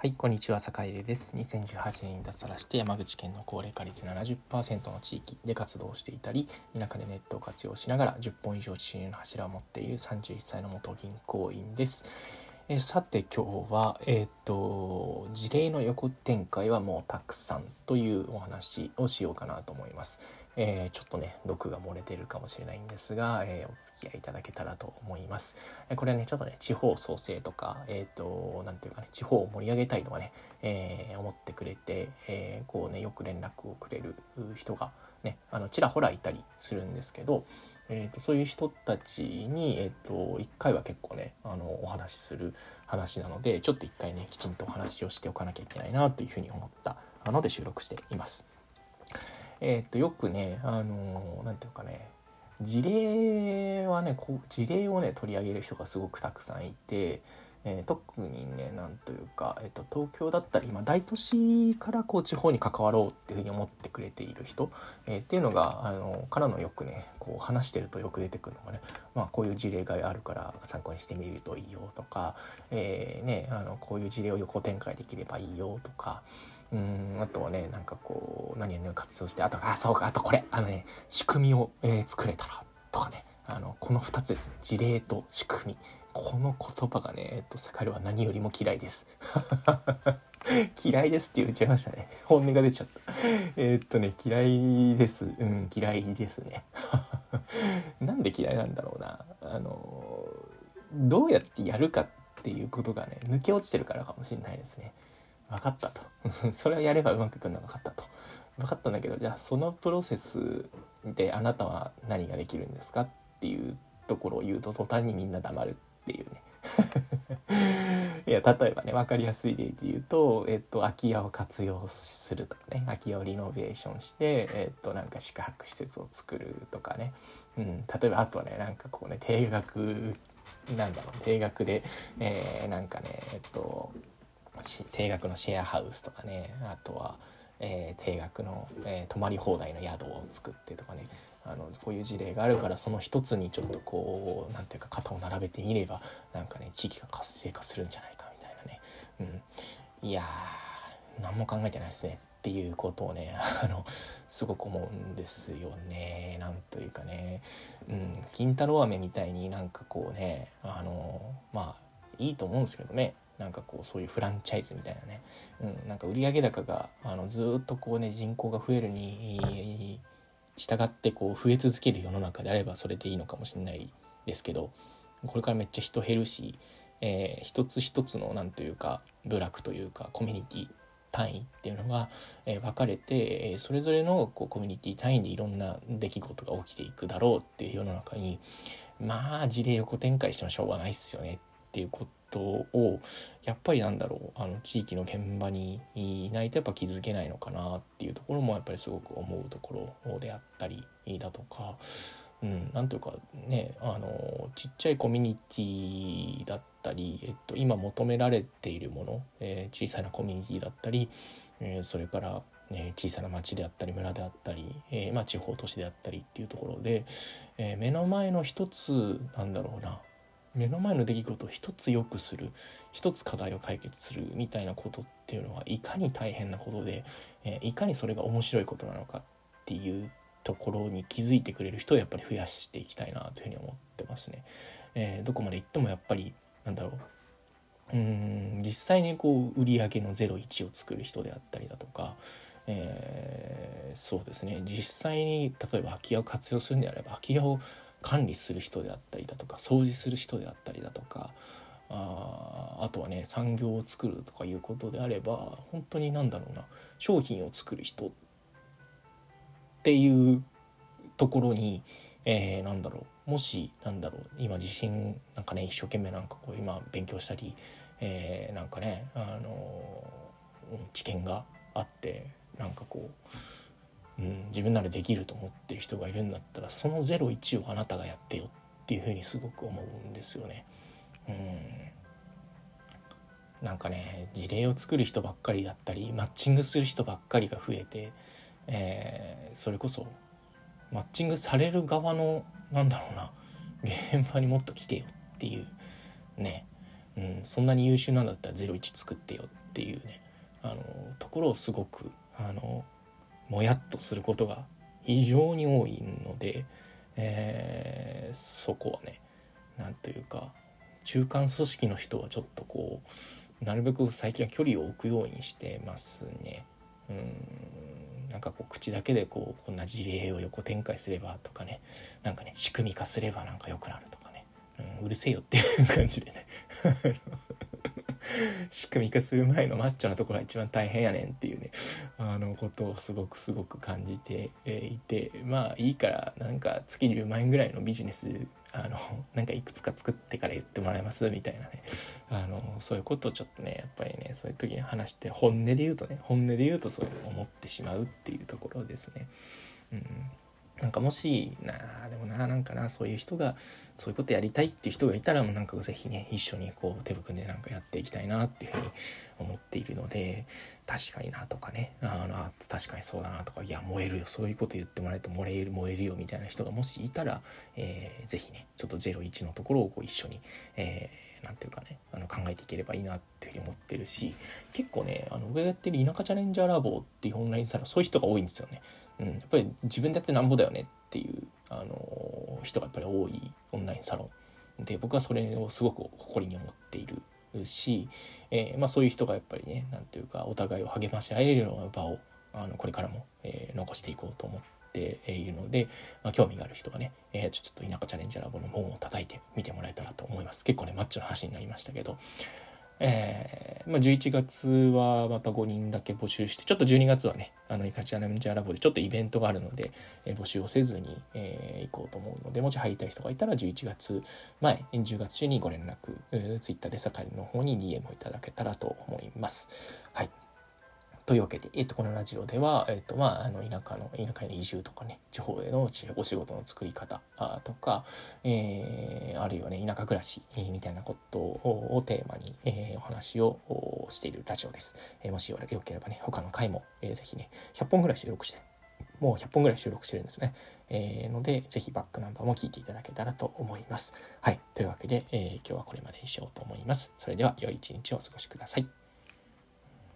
はい、こんにちは、坂入です。2018年に脱サラして山口県の高齢化率70%の地域で活動していたり、田舎でネットを活用しながら10本以上収入の柱を持っている31歳の元銀行員です。えさて今日は、えっ、ー、と、事例の横展開はもうたくさんというお話をしようかなと思います。えー、ちょっとね、毒が漏れてるかもしれないんですが、えー、お付き合いいただけたらと思います。えこれはね、ちょっとね、地方創生とか、えっ、と、なんていうかね、地方を盛り上げたいとかね、え思ってくれて、えこうね、よく連絡をくれる人がね、あの、ちらほらいたりするんですけど、えーと、そういう人たちに、えーと、1回は結構ねあのお話しする話なのでちょっと1回ねきちんとお話をしておかなきゃいけないなというふうに思ったので収録しています。えっ、ー、とよくねあの何て言うかね事例はねこう事例をね取り上げる人がすごくたくさんいてえー、特にねなんというか、えーと、東京だったり今大都市からこう地方に関わろうっていうふうに思ってくれている人、えー、っていうのがあのからのよくねこう話してるとよく出てくるのがね、まあ、こういう事例があるから参考にしてみるといいよとか、えー、ね、あのこういう事例を横展開できればいいよとか。うんあとはねなんかこう何々を活用してあとあそうかあとこれあのね仕組みを、えー、作れたらとかねこの2つですね事例と仕組みこの言葉がね、えっと、彼は何よりも嫌いです。嫌いですって言っちゃいましたね。本音が出ちゃった。えー、っとね、嫌いです。うん、嫌いですね。なんで嫌いなんだろうな。あの、どうやってやるかっていうことがね、抜け落ちてるからかもしれないですね。分かったと。それをやればうまくいくのは分かったと。分かったんだけど、じゃあそのプロセスであなたは何ができるんですかっていうところを言うと途端にみんな黙るっていうね。いや例えばね分かりやすい例で言うと、えっと、空き家を活用するとかね空き家をリノベーションして、えっと、なんか宿泊施設を作るとかね、うん、例えばあとはねなんかこうね定額なんだろう定額で、えー、なんかねえっと定額のシェアハウスとかねあとは、えー、定額の、えー、泊まり放題の宿を作ってとかね。あのこういう事例があるからその一つにちょっとこう何ていうか肩を並べてみればなんかね地域が活性化するんじゃないかみたいなね、うん、いやー何も考えてないですねっていうことをね あのすごく思うんですよね。なんというかね、うん、金太郎飴みたいになんかこうねあのまあいいと思うんですけどね。なんかこうそういうフランチャイズみたいなね、うん、なんか売上高があのずっとこうね人口が増えるに従ってこう増え続ける世の中であればそれでいいのかもしれないですけどこれからめっちゃ人減るし、えー、一つ一つの何というか部落というかコミュニティ単位っていうのが、え、分かれて、え、それぞれのこうコミュニティ単位でいろんな出来事が起きていくだろうっていう世の中にまあ事例横展開してもしょうがないっすよねっていうことをやっぱりなんだろうあの地域の現場にいないとやっぱ気づけないのかなっていうところもやっぱりすごく思うところであったりだとか。うん、なんというかねあのちっちゃいコミュニティだったり、えっと、今求められているもの、えー、小さなコミュニティだったり、えー、それから、ね、小さな町であったり村であったり、え、まあ、地方都市であったりっていうところで、え目の前の一つなんだろうな目の前の出来事を一つ良くする一つ課題を解決するみたいなことっていうのはいかに大変なことで、えいかにそれが面白いことなのかっていうところに気づいてくれる人をやっぱり増やしていきたいなというふうに思ってますね。えー、どこまで行ってもやっぱりなんだろううん実際にこう売り上げの01を作る人であったりだとか、えー、そうですね実際に例えば空き家を活用するんであれば空き家を管理する人であったりだとか掃除する人であったりだとかああとはね産業を作るとかいうことであれば本当に何だろうな商品を作る人っていうところに、えー、なんだろうもしなんだろう今地震なんかね一生懸命なんかこう今勉強したり、えー、なんかねあの知見があってなんかこううん、自分ならできると思ってる人がいるんだったらその01をあなたがやってよっていうふうにすごく思うんですよね。うん。なんかね事例を作る人ばっかりだったりマッチングする人ばっかりが増えて、えー、それこそマッチングされる側のなんだろうな現場にもっと来てよっていうね。うん、そんなに優秀なんだったら01作ってよっていうね。あのところをすごくあのもやっとすることが非常に多いので、えー、そこはね何というか中間組織の人はちょっとこうなるべく最近は距離を置くようにしてますね。うん。なんかこう口だけでこうこんな事例を横展開すればとかねなんかね仕組み化すればなんか良くなるとかね、うん、うるせえよっていう感じでね。仕組み化する前のマッチョなところが一番大変やねんっていうねあのことをすごくすごく感じていてまあいいからなんか月10万円ぐらいのビジネスあのなんかいくつか作ってから言ってもらえますみたいなねあのそういうことをちょっとねやっぱりねそういう時に話して本音で言うとね本音で言うとそう思ってしまうっていうところですね。うんなんかもし、な、な、なんかな、そういう人が、そういうことやりたいっていう人がいたら、もうなんかぜひね、一緒にこう手を組んでなんかやっていきたいなっていうふうに思っているので、確かになとかね、あの、確かにそうだなとか、いや、燃えるよ、そういうこと言ってもらえると燃える、燃えるよみたいな人がもしいたら、えー、ぜひね、ちょっと01のところをこう一緒に、えー、なんていうかね、あの考えていければいいなっていうふうに思ってるし、結構ね、あの、上やってる田舎チャレンジャーラボっていうオンラインサロン、そういう人が多いんですよね。うん、やっぱり自分でやってなんぼだよねっていう、あの人がやっぱり多いオンラインサロン。で僕はそれをすごく誇りに思っているし、えー、まあ、そういう人がやっぱりね何ていうかお互いを励まし合えるような場をあのこれからも、えー、残していこうと思っているので、まあ、興味がある人はね、えー、ちょっと田舎チャレンジャーラボの門を叩いてみてもらえたらと思います。結構ねマッチョな話になりましたけど。えー、まあ、11月はまた5人だけ募集して、ちょっと12月はね、あの、イカチャレンチャラボでちょっとイベントがあるので、えー、募集をせずに、えー、行こうと思うので、もし入りたい人がいたら11月前、10月中にご連絡、ツイッターで盛りの方に DM をいただけたらと思います。はい。というわけで、えっと、このラジオでは、えっと、まあ、あの、田舎の、田舎への移住とかね、地方へのお仕事の作り方とか、えー、あるいはね、田舎暮らしみたいなことをテーマに、えー、お話をしているラジオです。えー、もしよければね、他の回も、えー、ぜひね、100本ぐらい収録して、もう100本ぐらい収録してるんですね。えー、ので、ぜひバックナンバーも聞いていただけたらと思います。はい。というわけで、えー、今日はこれまでにしようと思います。それでは、良い一日をお過ごしください。